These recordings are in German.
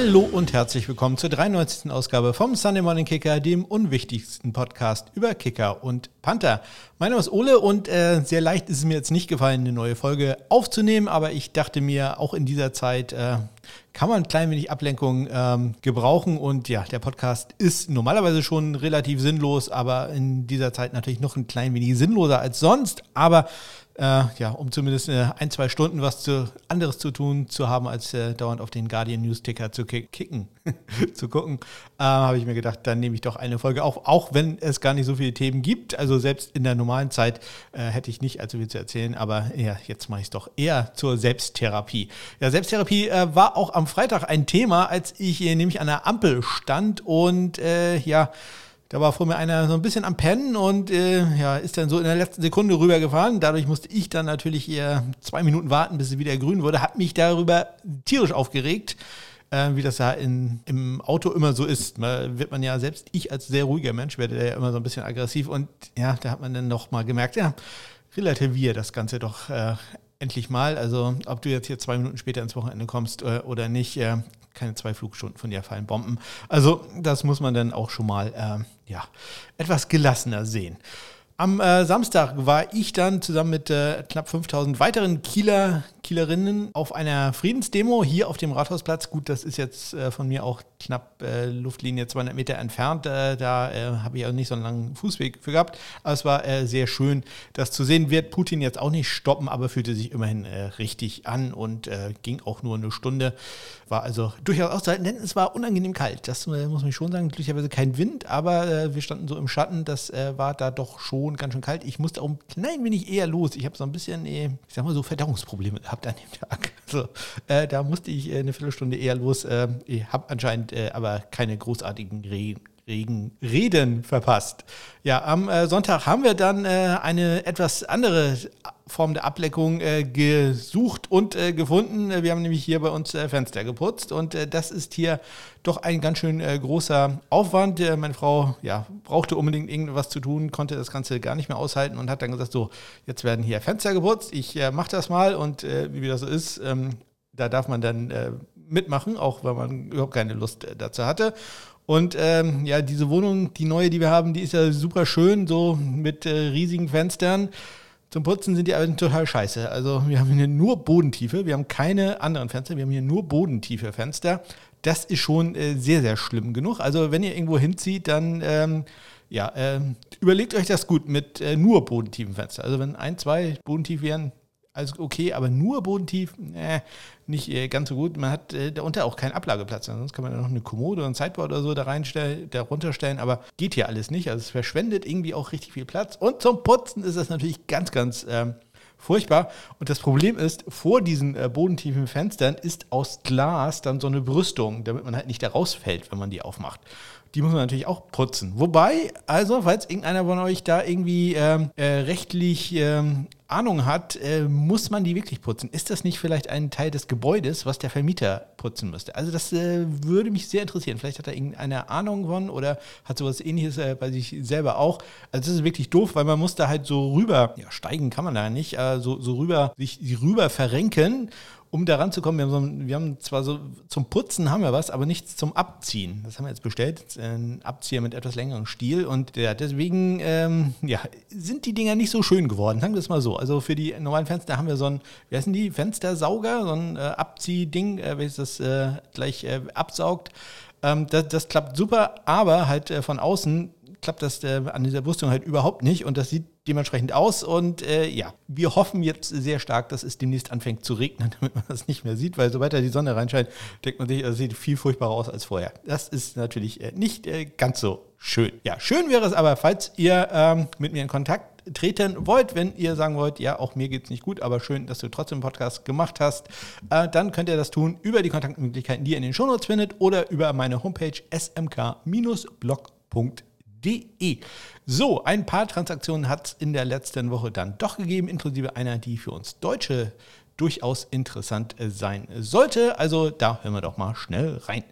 Hallo und herzlich willkommen zur 93. Ausgabe vom Sunday Morning Kicker, dem unwichtigsten Podcast über Kicker und Panther. Mein Name ist Ole und äh, sehr leicht ist es mir jetzt nicht gefallen, eine neue Folge aufzunehmen, aber ich dachte mir, auch in dieser Zeit äh, kann man ein klein wenig Ablenkung ähm, gebrauchen. Und ja, der Podcast ist normalerweise schon relativ sinnlos, aber in dieser Zeit natürlich noch ein klein wenig sinnloser als sonst. Aber äh, ja, um zumindest äh, ein, zwei Stunden was zu, anderes zu tun zu haben, als äh, dauernd auf den Guardian News Ticker zu kicken, zu gucken, äh, habe ich mir gedacht, dann nehme ich doch eine Folge auf, auch wenn es gar nicht so viele Themen gibt. Also selbst in der normalen Zeit äh, hätte ich nicht allzu viel zu erzählen, aber ja, jetzt mache ich es doch eher zur Selbsttherapie. Ja, Selbsttherapie äh, war auch am Freitag ein Thema, als ich nämlich an der Ampel stand und ja, da war vor mir einer so ein bisschen am Pennen und äh, ja, ist dann so in der letzten Sekunde rübergefahren. Dadurch musste ich dann natürlich eher zwei Minuten warten, bis es wieder grün wurde. Hat mich darüber tierisch aufgeregt, äh, wie das ja in, im Auto immer so ist. Da wird man ja, selbst ich als sehr ruhiger Mensch, werde ja immer so ein bisschen aggressiv. Und ja, da hat man dann noch mal gemerkt, ja, relativier das Ganze doch äh, endlich mal. Also ob du jetzt hier zwei Minuten später ins Wochenende kommst äh, oder nicht, äh, keine zwei Flugstunden von dir fallen Bomben. Also das muss man dann auch schon mal äh, ja, etwas gelassener sehen. Am äh, Samstag war ich dann zusammen mit äh, knapp 5000 weiteren Kieler, Kielerinnen auf einer Friedensdemo hier auf dem Rathausplatz. Gut, das ist jetzt äh, von mir auch knapp äh, Luftlinie 200 Meter entfernt. Äh, da äh, habe ich auch nicht so einen langen Fußweg für gehabt. Aber es war sehr schön, das zu sehen. Wird Putin jetzt auch nicht stoppen, aber fühlte sich immerhin richtig an und ging auch nur eine Stunde. War also durchaus auszuhalten, denn es war unangenehm kalt. Das muss man schon sagen. Glücklicherweise kein Wind, aber wir standen so im Schatten. Das war da doch schon ganz schön kalt. Ich musste auch ein klein wenig eher los. Ich habe so ein bisschen, äh, ich sag mal so, Verdauungsprobleme gehabt an dem Tag. Also, äh, da musste ich äh, eine Viertelstunde eher los. Äh, ich habe anscheinend äh, aber keine großartigen. Regen, Reden verpasst. Ja, am äh, Sonntag haben wir dann äh, eine etwas andere Form der Ableckung äh, gesucht und äh, gefunden. Wir haben nämlich hier bei uns äh, Fenster geputzt und äh, das ist hier doch ein ganz schön großer Aufwand. Meine Frau ja, brauchte unbedingt irgendwas zu tun, konnte das Ganze gar nicht mehr aushalten und hat dann gesagt, so, jetzt werden hier Fenster geputzt, ich mache das mal und wie das so ist, ähm, da darf man dann mitmachen, auch wenn man überhaupt keine Lust dazu hatte. Und ähm, ja, diese Wohnung, die neue, die wir haben, die ist ja super schön, so mit riesigen Fenstern. Zum Putzen sind die aber total scheiße. Also wir haben hier nur Bodentiefe, wir haben keine anderen Fenster, wir haben hier nur bodentiefe Fenster. Das ist schon äh, sehr, sehr schlimm genug. Also wenn ihr irgendwo hinzieht, dann ähm, ja, äh, überlegt euch das gut mit äh, nur bodentiefen Fenstern. Also wenn ein, zwei bodentief wären, alles okay, aber nur bodentief, äh, nicht äh, ganz so gut. Man hat äh, darunter auch keinen Ablageplatz. Sonst kann man ja noch eine Kommode und ein Sideboard oder so da reinstellen, da runterstellen, aber geht hier alles nicht. Also es verschwendet irgendwie auch richtig viel Platz. Und zum Putzen ist das natürlich ganz, ganz ähm, furchtbar. Und das Problem ist, vor diesen äh, bodentiefen Fenstern ist aus Glas dann so eine Brüstung, damit man halt nicht da rausfällt, wenn man die aufmacht. Die muss man natürlich auch putzen. Wobei, also, falls irgendeiner von euch da irgendwie ähm, äh, rechtlich ähm, Ahnung hat, äh, muss man die wirklich putzen? Ist das nicht vielleicht ein Teil des Gebäudes, was der Vermieter putzen müsste? Also das äh, würde mich sehr interessieren. Vielleicht hat er irgendeine Ahnung von oder hat sowas ähnliches äh, bei sich selber auch. Also das ist wirklich doof, weil man muss da halt so rüber, ja steigen kann man da nicht, äh, so, so rüber, sich rüber verrenken um da ranzukommen, wir haben, so ein, wir haben zwar so zum Putzen haben wir was, aber nichts zum Abziehen. Das haben wir jetzt bestellt. Ein Abzieher mit etwas längerem Stiel. Und ja, deswegen ähm, ja, sind die Dinger nicht so schön geworden. Sagen wir es mal so. Also für die normalen Fenster haben wir so ein, wie heißen die? Fenstersauger, so ein äh, Abziehding, äh, welches das äh, gleich äh, absaugt. Ähm, das, das, klappt super, aber halt äh, von außen klappt das äh, an dieser Brüstung halt überhaupt nicht und das sieht dementsprechend aus. Und äh, ja, wir hoffen jetzt sehr stark, dass es demnächst anfängt zu regnen, damit man das nicht mehr sieht, weil sobald da die Sonne reinscheint, denkt man sich, es sieht viel furchtbarer aus als vorher. Das ist natürlich äh, nicht äh, ganz so schön. Ja, schön wäre es aber, falls ihr ähm, mit mir in Kontakt treten wollt, wenn ihr sagen wollt, ja, auch mir geht es nicht gut, aber schön, dass du trotzdem einen Podcast gemacht hast, äh, dann könnt ihr das tun über die Kontaktmöglichkeiten, die ihr in den Shownotes findet oder über meine Homepage smk-blog.de de. So, ein paar Transaktionen hat es in der letzten Woche dann doch gegeben, inklusive einer, die für uns Deutsche durchaus interessant äh, sein sollte. Also da hören wir doch mal schnell rein.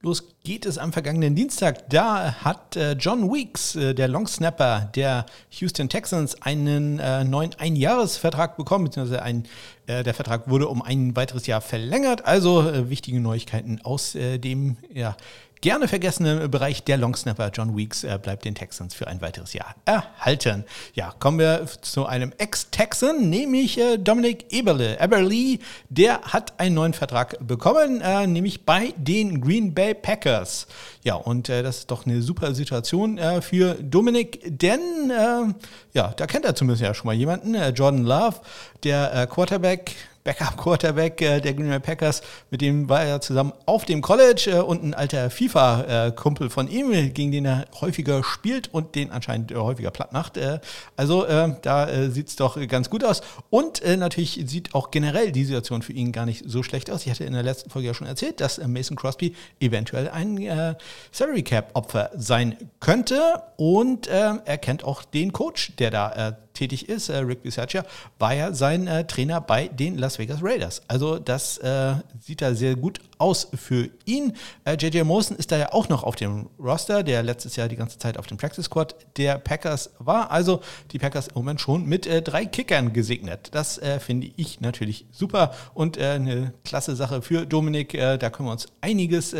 Los geht es am vergangenen Dienstag. Da hat äh, John Weeks, äh, der Longsnapper der Houston Texans, einen äh, neuen Einjahresvertrag bekommen, beziehungsweise ein, der Vertrag wurde um ein weiteres Jahr verlängert. Also wichtige Neuigkeiten aus dem ja, gerne vergessene Bereich der Longsnapper John Weeks äh, bleibt den Texans für ein weiteres Jahr erhalten. Ja, kommen wir zu einem Ex-Texan, nämlich äh, Dominic Eberle. Eberle, der hat einen neuen Vertrag bekommen, äh, nämlich bei den Green Bay Packers. Ja, und äh, das ist doch eine super Situation äh, für Dominic, denn äh, ja, da kennt er zumindest ja schon mal jemanden, Jordan Love, der Quarterback Backup-Quarterback äh, der Green Bay Packers, mit dem war er zusammen auf dem College äh, und ein alter FIFA-Kumpel von ihm, gegen den er häufiger spielt und den anscheinend äh, häufiger platt macht. Äh, also äh, da äh, sieht es doch ganz gut aus. Und natürlich sieht auch generell die Situation für ihn gar nicht so schlecht aus. Ich hatte in der letzten Folge ja schon erzählt, dass Mason Crosby eventuell ein Salary Cap-Opfer sein könnte. Und er kennt auch den Coach, der da tätig ist, äh, Rick Bisaccia, war ja sein äh, Trainer bei den Las Vegas Raiders. Also das äh, sieht da sehr gut aus für ihn. JJ äh, Mosen ist da ja auch noch auf dem Roster, der letztes Jahr die ganze Zeit auf dem Practice Squad der Packers war. Also die Packers im Moment schon mit äh, drei Kickern gesegnet. Das äh, finde ich natürlich super und eine klasse Sache für Dominik. da können wir uns einiges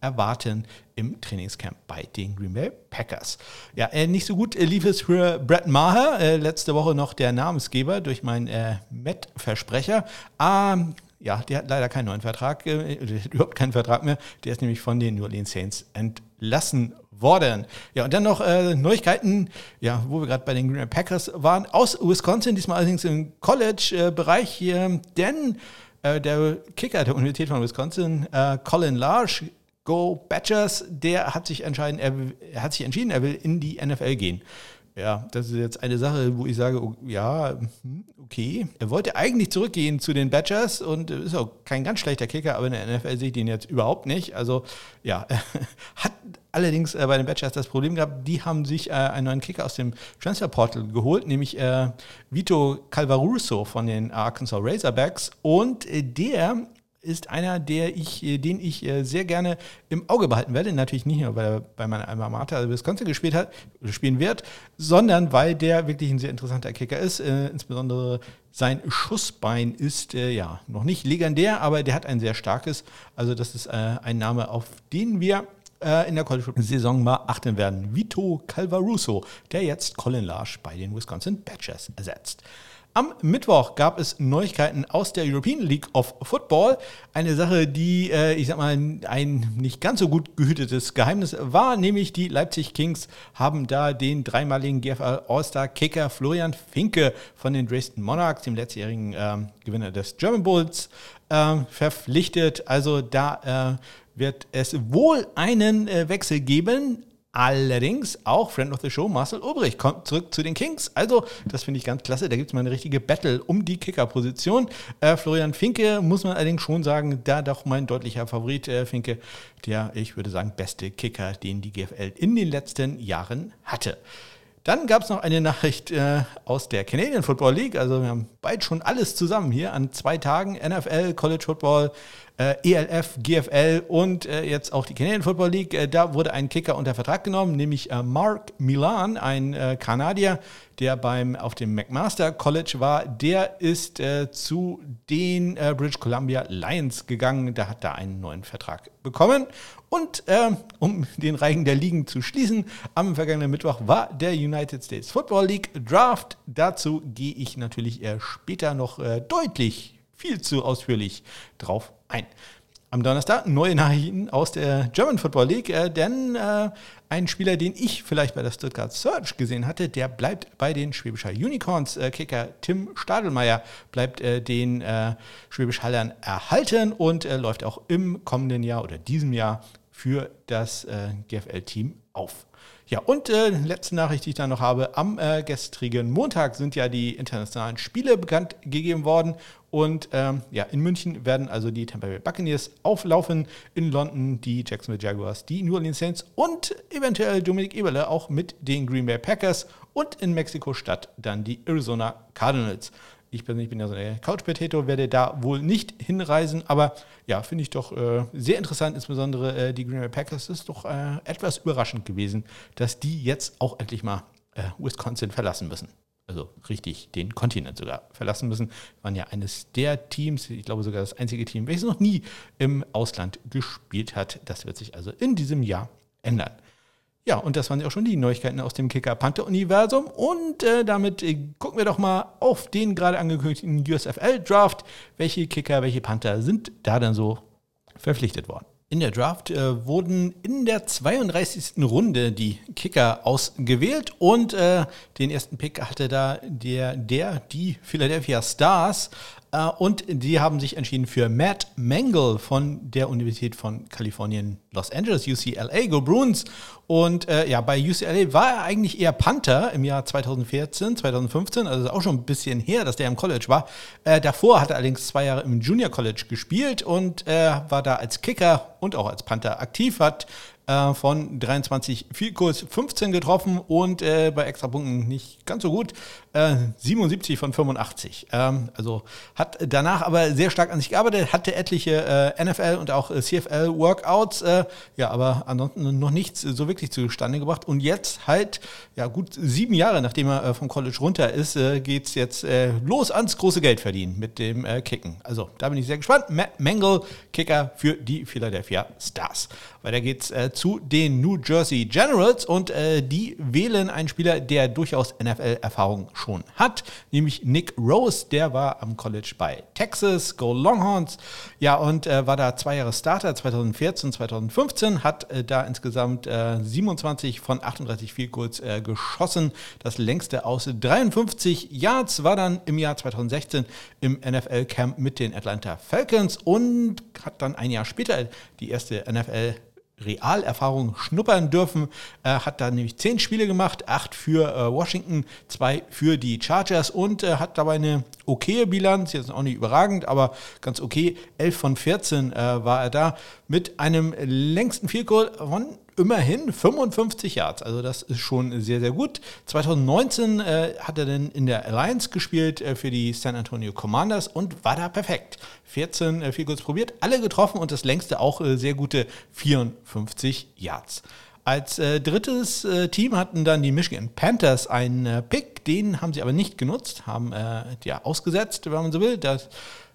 erwarten im Trainingscamp bei den Green Bay Packers. Ja, äh, nicht so gut äh, lief es für Brett Maher. Äh, letzte Woche noch der Namensgeber durch meinen äh, Met-Versprecher. Ähm, ja, der hat leider keinen neuen Vertrag, äh, überhaupt keinen Vertrag mehr. Der ist nämlich von den New Orleans Saints entlassen worden. Ja, und dann noch äh, Neuigkeiten, ja, wo wir gerade bei den Green Bay Packers waren, aus Wisconsin, diesmal allerdings im College-Bereich hier, denn äh, der Kicker der Universität von Wisconsin, Colin Large, Go Badgers, der hat sich, entscheiden, er, hat sich entschieden, er will in die NFL gehen. Ja, das ist jetzt eine Sache, wo ich sage, ja, hm, okay. Er wollte eigentlich zurückgehen zu den Badgers und ist auch kein ganz schlechter Kicker, aber in der NFL sehe ich den jetzt überhaupt nicht. Also ja, hat allerdings äh, bei den Badgers das Problem gehabt, die haben sich äh, einen neuen Kicker aus dem Transfer Portal geholt, nämlich äh, Vito Calvaruso von den Arkansas Razorbacks und der ist einer, der ich, äh, den ich äh, sehr gerne im Auge behalten werde. Natürlich nicht nur, weil er bei meiner Alma Mater Wisconsin gespielt hat, spielen wird, sondern weil der wirklich ein sehr interessanter Kicker ist. Äh, insbesondere sein Schussbein ist äh, ja noch nicht legendär, aber der hat ein sehr starkes. Also das ist äh, ein Name, auf den wir äh, in der College-Saison mal achten werden. Vito Calvaruso, der jetzt Colin Larsch bei den Wisconsin Badgers ersetzt. Am Mittwoch gab es Neuigkeiten aus der European League of Football. Eine Sache, die, äh, ich sag mal, ein nicht ganz so gut gehütetes Geheimnis war, nämlich die Leipzig Kings haben da den dreimaligen GFL All-Star-Kicker Florian Finke von den Dresden Monarchs, dem letztjährigen äh, Gewinner des German Bulls, äh, verpflichtet. Also da äh, wird es wohl einen äh, Wechsel geben. Allerdings auch Friend of the Show, Marcel Obrich, kommt zurück zu den Kings. Also, das finde ich ganz klasse. Da gibt es mal eine richtige Battle um die Kicker-Position. Äh, Florian Finke, muss man allerdings schon sagen, da doch mein deutlicher Favorit. Äh, Finke, der, ich würde sagen, beste Kicker, den die GFL in den letzten Jahren hatte. Dann gab es noch eine Nachricht äh, aus der Canadian Football League. Also wir haben bald schon alles zusammen hier an zwei Tagen. NFL, College Football, äh, ELF, GFL und äh, jetzt auch die Canadian Football League. Äh, da wurde ein Kicker unter Vertrag genommen, nämlich äh, Mark Milan, ein äh, Kanadier, der beim auf dem McMaster College war. Der ist zu den British Columbia Lions gegangen. Da hat er einen neuen Vertrag bekommen. Und um den Reigen der Ligen zu schließen, am vergangenen Mittwoch war der United States Football League Draft. Dazu gehe ich natürlich später noch deutlich viel zu ausführlich drauf ein. Am Donnerstag neue Nachrichten aus der German Football League, äh, denn äh, ein Spieler, den ich vielleicht bei der Stuttgart Search gesehen hatte, der bleibt bei den Schwäbischer Unicorns. Äh, Kicker Tim Stadelmeier bleibt äh, den äh, Schwäbisch Hallern erhalten und äh, läuft auch im kommenden Jahr oder diesem Jahr für das GFL-Team auf. Ja, und äh, letzte Nachricht, die ich dann noch habe. Am äh, gestrigen Montag sind ja die internationalen Spiele bekannt gegeben worden. Und ähm, ja, in München werden also die Tampa Bay Buccaneers auflaufen, in London die Jacksonville Jaguars, die New Orleans Saints und eventuell Dominik Eberle auch mit den Green Bay Packers und in Mexiko-Stadt dann die Arizona Cardinals. Ich persönlich bin ja so ein Couch Potato, werde da wohl nicht hinreisen, aber ja, finde ich doch äh, sehr interessant, insbesondere äh, die Green Bay Packers. ist doch äh, etwas überraschend gewesen, dass die jetzt auch endlich mal äh, Wisconsin verlassen müssen. Also richtig den Kontinent sogar verlassen müssen. Waren ja eines der Teams, ich glaube sogar das einzige Team, welches noch nie im Ausland gespielt hat. Das wird sich also in diesem Jahr ändern. Ja, und das waren ja auch schon die Neuigkeiten aus dem Kicker-Panther-Universum. Und äh, damit äh, gucken wir doch mal auf den gerade angekündigten USFL-Draft. Welche Kicker, welche Panther sind da dann so verpflichtet worden? In der Draft äh, wurden in der 32. Runde die Kicker ausgewählt und äh, den ersten Pick hatte da der, der, die Philadelphia Stars. Äh, und die haben sich entschieden für Matt Mangle von der Universität von Kalifornien, Los Angeles, UCLA, Go Bruins. Und äh, ja, bei UCLA war er eigentlich eher Panther im Jahr 2014, 2015, also auch schon ein bisschen her, dass der im College war. Äh, davor hat er allerdings zwei Jahre im Junior College gespielt und äh, war da als Kicker und auch als Panther aktiv, hat äh, von 23 Vielkurs 15 getroffen und äh, bei Extrapunkten nicht ganz so gut. Äh, 77 von 85. Ähm, also hat danach aber sehr stark an sich gearbeitet, hatte etliche äh, NFL und auch äh, CFL-Workouts, äh, ja, aber ansonsten noch nichts so wirklich zustande gebracht. Und jetzt halt, ja, gut sieben Jahre nachdem er vom College runter ist, geht es jetzt los ans große Geld verdienen mit dem Kicken. Also da bin ich sehr gespannt. Matt Mangle, Kicker für die Philadelphia Stars. Weiter geht's äh, zu den New Jersey Generals und äh, die wählen einen Spieler, der durchaus NFL-Erfahrung schon hat, nämlich Nick Rose. Der war am College bei Texas, Go Longhorns. Ja, und äh, war da zwei Jahre Starter 2014, 2015, hat äh, da insgesamt 27 äh, von 38 Field Goals äh, geschossen. Das längste aus 53 Yards war dann im Jahr 2016 im NFL-Camp mit den Atlanta Falcons und hat dann ein Jahr später die erste NFL Realerfahrung schnuppern dürfen. Er hat da nämlich zehn Spiele gemacht, acht für äh, Washington, zwei für die Chargers und äh, hat dabei eine okaye Bilanz, jetzt auch nicht überragend, aber ganz okay. 11 von 14 äh, war er da mit einem längsten Field Goal von immerhin 55 Yards. Also das ist schon sehr, sehr gut. 2019 äh, hat er dann in der Alliance gespielt äh, für die San Antonio Commanders und war da perfekt. 14 äh, viel kurz probiert, alle getroffen und das längste auch äh, sehr gute 54 Yards. Als äh, drittes äh, Team hatten dann die Michigan Panthers einen äh, Pick, den haben sie aber nicht genutzt, haben äh, ja ausgesetzt, wenn man so will. Das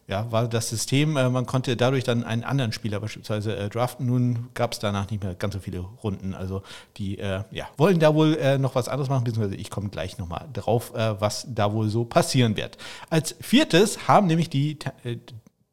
ja, war das System, äh, man konnte dadurch dann einen anderen Spieler beispielsweise äh, draften. Nun gab es danach nicht mehr ganz so viele Runden. Also die äh, ja, wollen da wohl noch was anderes machen, beziehungsweise ich komme gleich nochmal drauf, was da wohl so passieren wird. Als viertes haben nämlich die äh,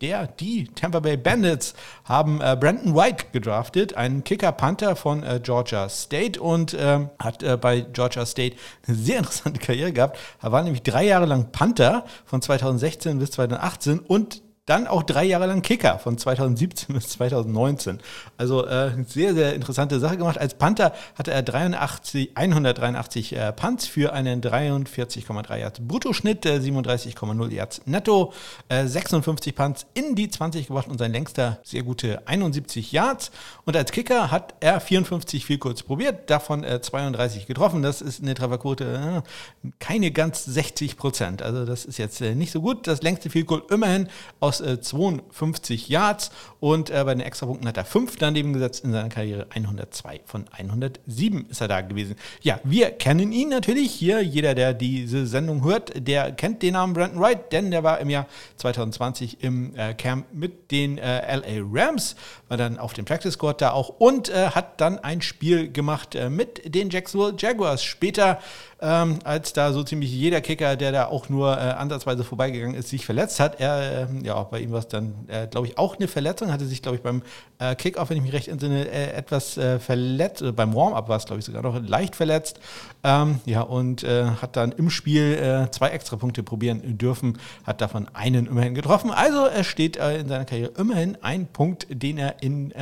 der, die Tampa Bay Bandits haben äh, Brandon White gedraftet, einen Kicker-Panther von äh, Georgia State und ähm, hat äh, bei Georgia State eine sehr interessante Karriere gehabt. Er war nämlich drei Jahre lang Panther von 2016 bis 2018 und dann auch drei Jahre lang Kicker von 2017 bis 2019. Also äh, sehr, sehr interessante Sache gemacht. Als Panther hatte er 83, 183 äh, Punts für einen 43,3 Yards Bruttoschnitt, äh, 37,0 Yards netto, äh, 56 Punts in die 20 gebracht und sein längster sehr gute 71 Yards. Und als Kicker hat er 54 viel kurz probiert, davon 32 äh, getroffen. Das ist eine Trefferquote äh, keine ganz 60 Prozent. Also das ist jetzt nicht so gut. Das längste Field Goal immerhin aus aus äh, 52 Yards und äh, bei den Extrapunkten hat er 5 daneben gesetzt in seiner Karriere. 102 von 107 ist er da gewesen. Ja, wir kennen ihn natürlich hier. Jeder, der diese Sendung hört, der kennt den Namen Brandon Wright, denn der war im Jahr 2020 im äh, Camp mit den äh, LA Rams, war dann auf dem Practice Squad da auch und äh, hat dann ein Spiel gemacht äh, mit den Jacksonville Jaguars. Später ähm, als da so ziemlich jeder Kicker, der da auch nur äh, ansatzweise vorbeigegangen ist, sich verletzt hat. Er, äh, ja, bei ihm war es dann, äh, glaube ich, auch eine Verletzung, hatte sich, glaube ich, beim äh, Kickoff, wenn ich mich recht entsinne, äh, etwas äh, verletzt, beim Warm-Up war es, glaube ich, sogar noch leicht verletzt. Ähm, ja, und hat dann im Spiel zwei Extrapunkte probieren dürfen, hat davon einen immerhin getroffen. Also er steht in seiner Karriere immerhin ein Punkt, den er in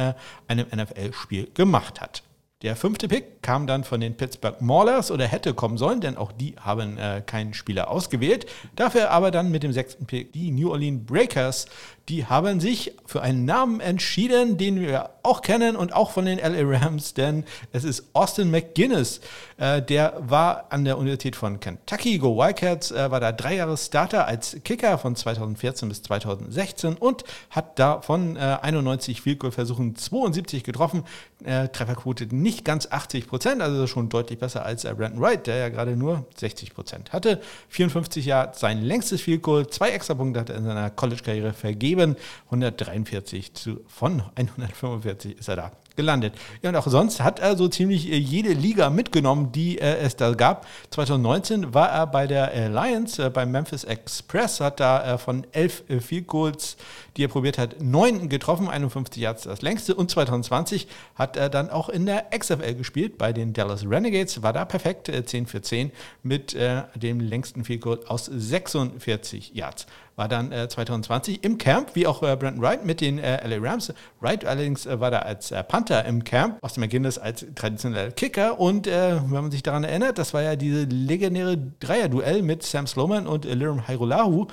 einem NFL-Spiel gemacht hat. Der fünfte Pick kam dann von den Pittsburgh Maulers oder hätte kommen sollen, denn auch die haben äh, keinen Spieler ausgewählt. Dafür aber dann mit dem sechsten Pick die New Orleans Breakers. Die haben sich für einen Namen entschieden, den wir auch kennen und auch von den LA Rams, denn es ist Austin McGuinness. Äh, der war an der Universität von Kentucky, Go Wildcats, äh, war da drei Jahre Starter als Kicker von 2014 bis 2016 und hat da von 91 Field Goal Versuchen 72 getroffen. Trefferquote nicht ganz 80 Prozent, also schon deutlich besser als Brandon Wright, der ja gerade nur 60 Prozent hatte. 54 Jahre sein längstes Field Goal, zwei extra Punkte hat er in seiner College-Karriere vergeben. 143 zu, von 145 ist er da gelandet. Ja, und auch sonst hat er so ziemlich äh, jede Liga mitgenommen, die äh, es da gab. 2019 war er bei der Alliance, äh, beim Memphis Express, hat da äh, von elf äh, Field Goals, die er probiert hat, neun getroffen, 51 Yards das längste. Und 2020 hat er dann auch in der XFL gespielt, bei den Dallas Renegades, war da perfekt, äh, 10 für 10 mit äh, dem längsten Field Goal aus 46 Yards war dann äh, 2020 im Camp, wie auch äh, Brandon Wright mit den äh, LA Rams. Wright allerdings äh, war da als äh, Panther im Camp, Austin McGinnis als traditioneller Kicker und äh, wenn man sich daran erinnert, das war ja diese legendäre Dreier-Duell mit Sam Sloman und äh, Liram Hairolahu,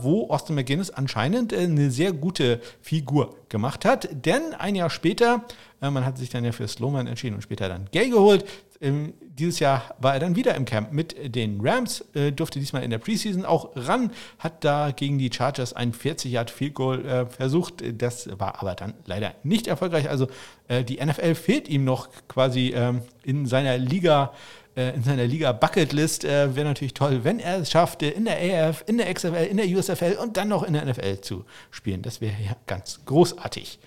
wo Austin McGinnis anscheinend eine sehr gute Figur gemacht hat, denn ein Jahr später man hat sich dann ja für Sloman entschieden und später dann Gay geholt. Ähm, dieses Jahr war er dann wieder im Camp mit den Rams, äh, durfte diesmal in der Preseason auch ran, hat da gegen die Chargers ein 40 Yard Field Goal äh, versucht. Das war aber dann leider nicht erfolgreich. Also äh, die NFL fehlt ihm noch quasi ähm, in seiner Liga äh, in seiner Liga Bucketlist äh, wäre natürlich toll, wenn er es schafft, in der AF, in der XFL, in der USFL und dann noch in der NFL zu spielen. Das wäre ja ganz großartig.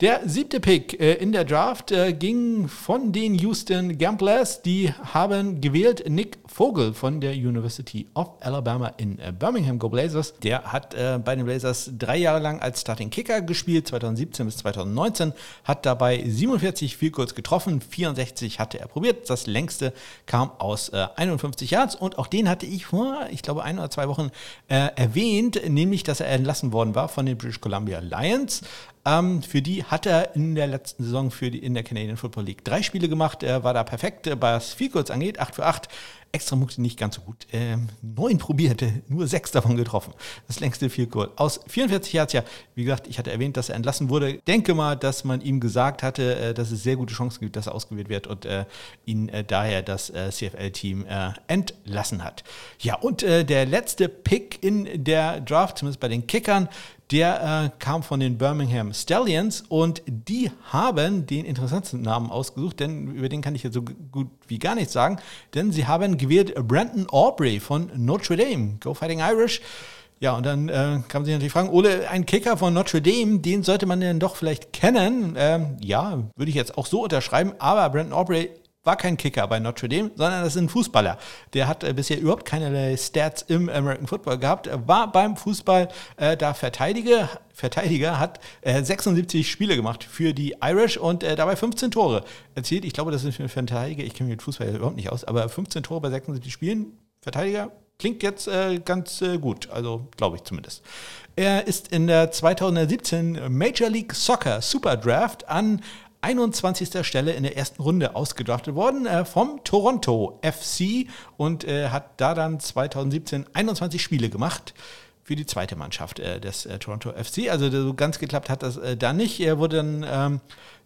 Der siebte Pick äh, in der Draft äh, ging von den Houston Gamblers. Die haben gewählt Nick Vogel von der University of Alabama in äh, Birmingham Go Blazers. Der hat äh, bei den Blazers drei Jahre lang als Starting Kicker gespielt, 2017 bis 2019, hat dabei 47 Field Goals getroffen, 64 hatte er probiert. Das längste kam aus 51 äh, Yards und auch den hatte ich vor, ich glaube, ein oder zwei Wochen äh, erwähnt, nämlich, dass er entlassen worden war von den British Columbia Lions. Ähm, für die hat er in der letzten Saison für die, in der Canadian Football League drei Spiele gemacht. Er war da perfekt, äh, was viel kurz angeht. 8 für 8. Extra Punkte nicht ganz so gut. Ähm, neun probierte, nur sechs davon getroffen. Das längste Field Goal. Aus 44 Yards, ja, wie gesagt, ich hatte erwähnt, dass er entlassen wurde. Denke mal, dass man ihm gesagt hatte, äh, dass es sehr gute Chancen gibt, dass er ausgewählt wird und äh, ihn äh, daher das äh, CFL-Team äh, entlassen hat. Ja, und äh, der letzte Pick in der Draft, zumindest bei den Kickern, der äh, kam von den Birmingham Stallions und die haben den interessantesten Namen ausgesucht, denn über den kann ich jetzt so gut wie gar nichts sagen, denn sie haben gewählt Brandon Aubrey von Notre Dame. Go Fighting Irish. Ja, und dann äh, kann man sich natürlich fragen, Ole, ein Kicker von Notre Dame, den sollte man denn doch vielleicht kennen. Ähm, ja, würde ich jetzt auch so unterschreiben, aber Brandon Aubrey war kein Kicker bei Notre Dame, sondern das ist ein Fußballer. Der hat äh, bisher überhaupt keinerlei Stats im American Football gehabt, war beim Fußball äh, da Verteidiger, Verteidiger, hat äh, 76 Spiele gemacht für die Irish und äh, dabei 15 Tore erzielt. Ich glaube, das ist für einen Verteidiger, ich kenne mich mit Fußball überhaupt nicht aus, aber 15 Tore bei 76 Spielen, Verteidiger, klingt jetzt äh, ganz äh, gut, also glaube ich zumindest. Er ist in der 2017 Major League Soccer Super Draft an 21. Stelle in der ersten Runde ausgedraftet worden äh, vom Toronto FC und äh, hat da dann 2017 21 Spiele gemacht für die zweite Mannschaft äh, des äh, Toronto FC. Also so ganz geklappt hat das äh, da nicht. Er wurde dann ähm,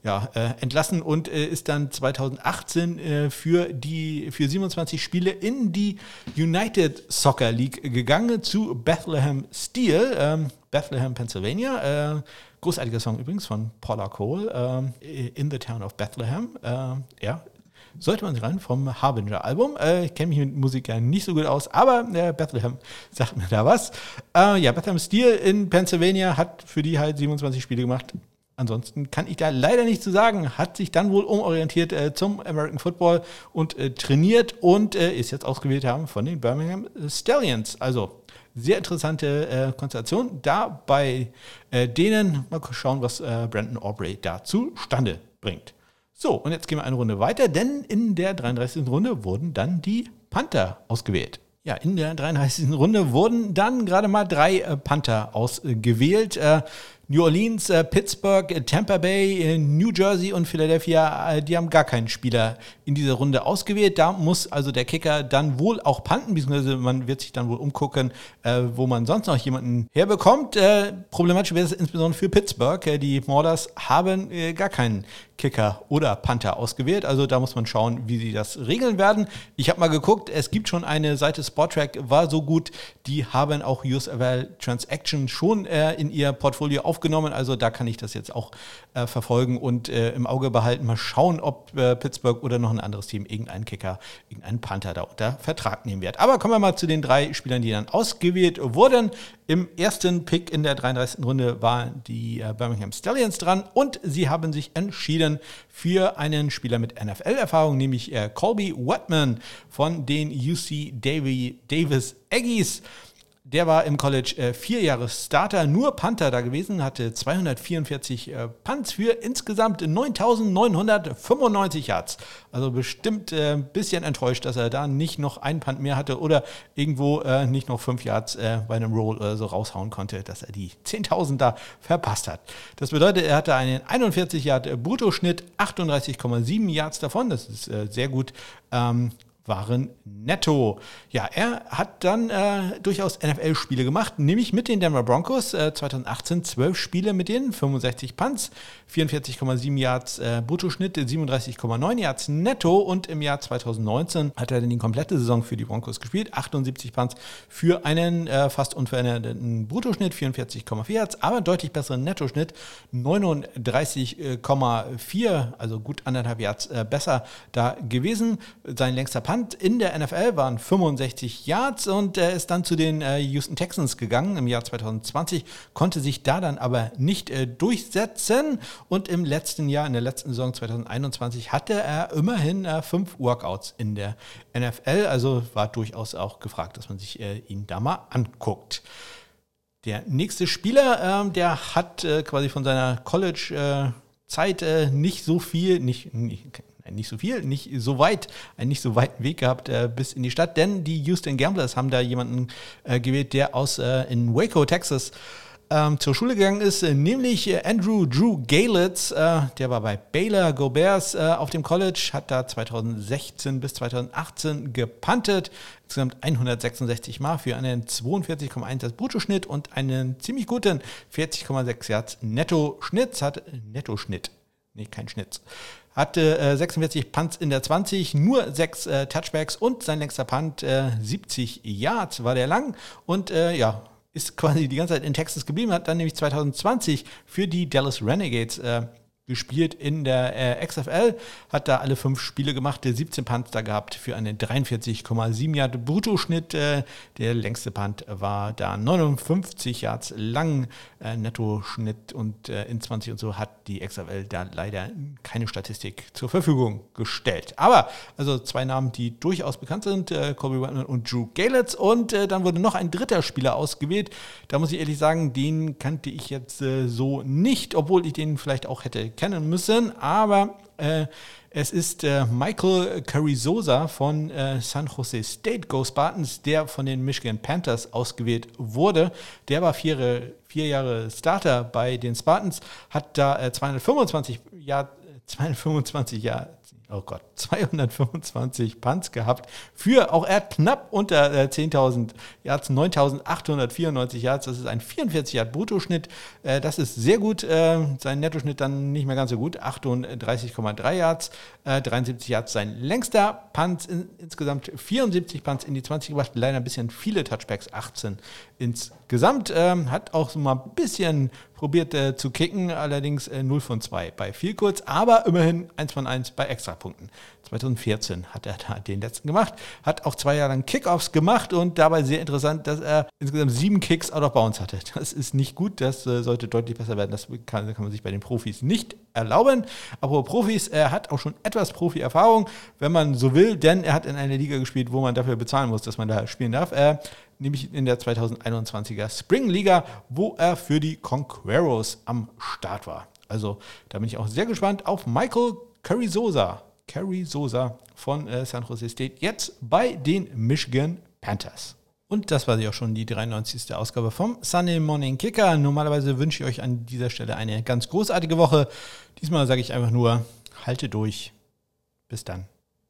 ja, äh, entlassen und äh, ist dann 2018 äh, für die für 27 Spiele in die United Soccer League gegangen zu Bethlehem Steel, ähm, Bethlehem, Pennsylvania. großartiger Song übrigens von Paula Cole, ähm, In the Town of Bethlehem. ja, sollte man sich rein vom Harbinger Album. Äh, ich kenne mich mit Musik ja nicht so gut aus, aber äh, Bethlehem sagt mir da was. Äh, ja, Bethlehem Steel in Pennsylvania hat für die halt 27 Spiele gemacht. Ansonsten kann ich da leider nichts zu sagen. Hat sich dann wohl umorientiert äh, zum American Football und äh, trainiert und äh, ist jetzt ausgewählt haben von den Birmingham Stallions. Also sehr interessante äh, Konstellation da bei äh, denen. Mal schauen, was äh, Brandon Aubrey da zustande bringt. So, und jetzt gehen wir eine Runde weiter, denn in der 33. Runde wurden dann die Panther ausgewählt. Ja, in der 33. Runde wurden dann gerade mal drei äh, Panther ausgewählt. Äh, New Orleans, äh, Pittsburgh, äh, Tampa Bay, äh, New Jersey und Philadelphia, äh, die haben gar keinen Spieler in dieser Runde ausgewählt. Da muss also der Kicker dann wohl auch panten, beziehungsweise man wird sich dann wohl umgucken, wo man sonst noch jemanden herbekommt. Problematisch wäre es insbesondere für Pittsburgh. die Morders haben gar keinen Kicker oder Panther ausgewählt. Also da muss man schauen, wie sie das regeln werden. Ich habe mal geguckt, es gibt schon eine Seite, Sportrack war so gut, die haben auch USFL Transaction schon äh, in ihr Portfolio aufgenommen. Also da kann ich das jetzt auch äh, verfolgen und äh, im Auge behalten. Mal schauen, ob äh, Pittsburgh oder noch ein anderes Team irgendeinen Kicker, irgendeinen Panther da unter Vertrag nehmen wird. Aber kommen wir mal zu den drei Spielern, die dann ausgewählt wurden. Im ersten Pick in der 33. Runde waren die äh, Birmingham Stallions dran und sie haben sich entschieden für einen Spieler mit NFL-Erfahrung, nämlich äh, Colby Watman von den UC Davis Aggies. Der war im College äh, vier Jahre Starter, nur Panther da gewesen, hatte 244 äh, Punts für insgesamt 9.995 Yards. Also bestimmt äh, ein bisschen enttäuscht, dass er da nicht noch einen Punt mehr hatte oder irgendwo äh, nicht noch fünf Yards äh, bei einem Roll oder so raushauen konnte, dass er die 10.000 da verpasst hat. Das bedeutet, er hatte einen 41 Yard äh, Bruttoschnitt, 38,7 Yards davon. Das ist sehr gut. Ähm, waren netto. Ja, er hat dann äh, durchaus NFL-Spiele gemacht, nämlich mit den Denver Broncos. Äh, 2018 12 Spiele mit denen, 65 Punts, 44,7 Yards äh, Bruttoschnitt, 37,9 Yards netto und im Jahr 2019 hat er dann die komplette Saison für die Broncos gespielt, 78 Punts für einen äh, fast unveränderten Bruttoschnitt, 44,4 Yards, aber deutlich besseren Nettoschnitt, 39,4, also gut anderthalb Yards äh, besser da gewesen. Sein längster Punt Punt in der NFL waren 65 Yards und er ist dann zu den äh, Houston Texans gegangen im Jahr 2020, konnte sich da dann aber nicht äh, durchsetzen und im letzten Jahr, in der letzten Saison 2021, hatte er immerhin äh, fünf Workouts in der NFL, also war durchaus auch gefragt, dass man sich ihn da mal anguckt. Der nächste Spieler, ähm, der hat quasi von seiner College-Zeit nicht so viel, nicht, nicht nicht so viel, nicht so weit, einen nicht so weiten Weg gehabt äh, bis in die Stadt, denn die Houston Gamblers haben da jemanden äh, gewählt, der aus äh, in Waco, Texas, ähm, zur Schule gegangen ist, äh, nämlich äh, Andrew Drew Galitz, äh, der war bei Baylor Gobers auf dem College, hat da 2016 bis 2018 gepuntet, insgesamt 166 Mal für einen 42,1 Bruttoschnitt und einen ziemlich guten 40,6 Yards Netto-Schnitt, hat Netto-Schnitt, nee, kein Schnitt hatte äh, 46 Punts in der 20, nur 6 äh, Touchbacks und sein längster Punt, äh, 70 Yards war der lang und äh, ja, ist quasi die ganze Zeit in Texas geblieben, hat dann nämlich 2020 für die Dallas Renegades äh, gespielt in der äh, XFL, hat da alle fünf Spiele gemacht, der 17 Punts da gehabt für einen 43,7 Yard Bruttoschnitt. Äh, der längste Punt war da 59 Yards lang, äh, Nettoschnitt und äh, in 20 und so hat die XFL da leider keine Statistik zur Verfügung gestellt. Aber also zwei Namen, die durchaus bekannt sind, äh, Kobe Whiteman und Drew Galitz und äh, dann wurde noch ein dritter Spieler ausgewählt. Da muss ich ehrlich sagen, den kannte ich jetzt so nicht, obwohl ich den vielleicht auch hätte kennen müssen, aber äh, es ist äh, Michael Carrizosa von äh, San Jose State Go Spartans, der von den Michigan Panthers ausgewählt wurde. Der war vier, vier Jahre Starter bei den Spartans, hat da 225 Jahr, 225 Jahre oh Gott, 225 Punts gehabt. Für auch er knapp unter äh, 10.000 Yards, 9.894 Yards. Das ist ein 44 Yard Bruttoschnitt. Äh, das ist sehr gut. Äh, sein Nettoschnitt dann nicht mehr ganz so gut. 38,3 Yards, 73 äh, Yards sein längster Punt. In, insgesamt 74 Punts in die 20 gebracht. Leider ein bisschen viele Touchbacks, 18 insgesamt. Ähm, hat auch so mal ein bisschen probiert zu kicken, allerdings äh, 0 von 2 bei viel kurz, aber immerhin 1 von 1 bei Extrapunkten. 2014 hat er da den letzten gemacht, hat auch zwei Jahre lang Kickoffs gemacht und dabei sehr interessant, dass er insgesamt sieben Kicks out of bounds hatte. Das ist nicht gut, das äh, sollte deutlich besser werden. Das kann, kann, man sich bei den Profis nicht erlauben. Aber Profis, er hat auch schon etwas Profi-Erfahrung, wenn man so will, denn er hat in einer Liga gespielt, wo man dafür bezahlen muss, dass man da spielen darf. Er nämlich in der 2021er Spring Liga, wo er für die Conqueros am Start war. Also da bin ich auch sehr gespannt auf Michael Carrizosa. Carrizosa von äh, San Jose State, jetzt bei den Michigan Panthers. Und das war sie auch schon, die 93. Ausgabe vom Sunday Morning Kicker. Normalerweise wünsche ich euch an dieser Stelle eine ganz großartige Woche. Diesmal sage ich einfach nur, halte durch. Bis dann.